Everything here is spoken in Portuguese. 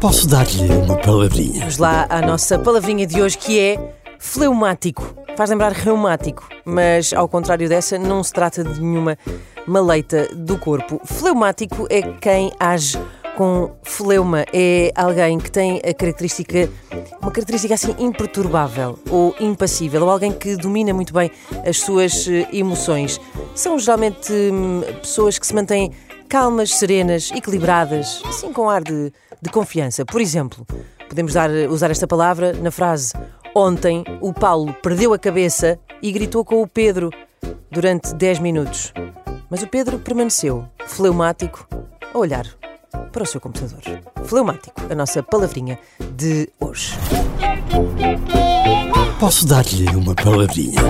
Posso dar-lhe uma palavrinha? Vamos lá à nossa palavrinha de hoje que é fleumático. Faz lembrar reumático, mas ao contrário dessa, não se trata de nenhuma maleita do corpo. Fleumático é quem age com fleuma, é alguém que tem a característica, uma característica assim imperturbável ou impassível, ou alguém que domina muito bem as suas eh, emoções. São geralmente hum, pessoas que se mantêm calmas, serenas, equilibradas, assim com ar de, de confiança. Por exemplo, podemos dar, usar esta palavra na frase Ontem o Paulo perdeu a cabeça e gritou com o Pedro durante 10 minutos. Mas o Pedro permaneceu, fleumático, a olhar para o seu computador. Fleumático, a nossa palavrinha de hoje. Posso dar-lhe uma palavrinha?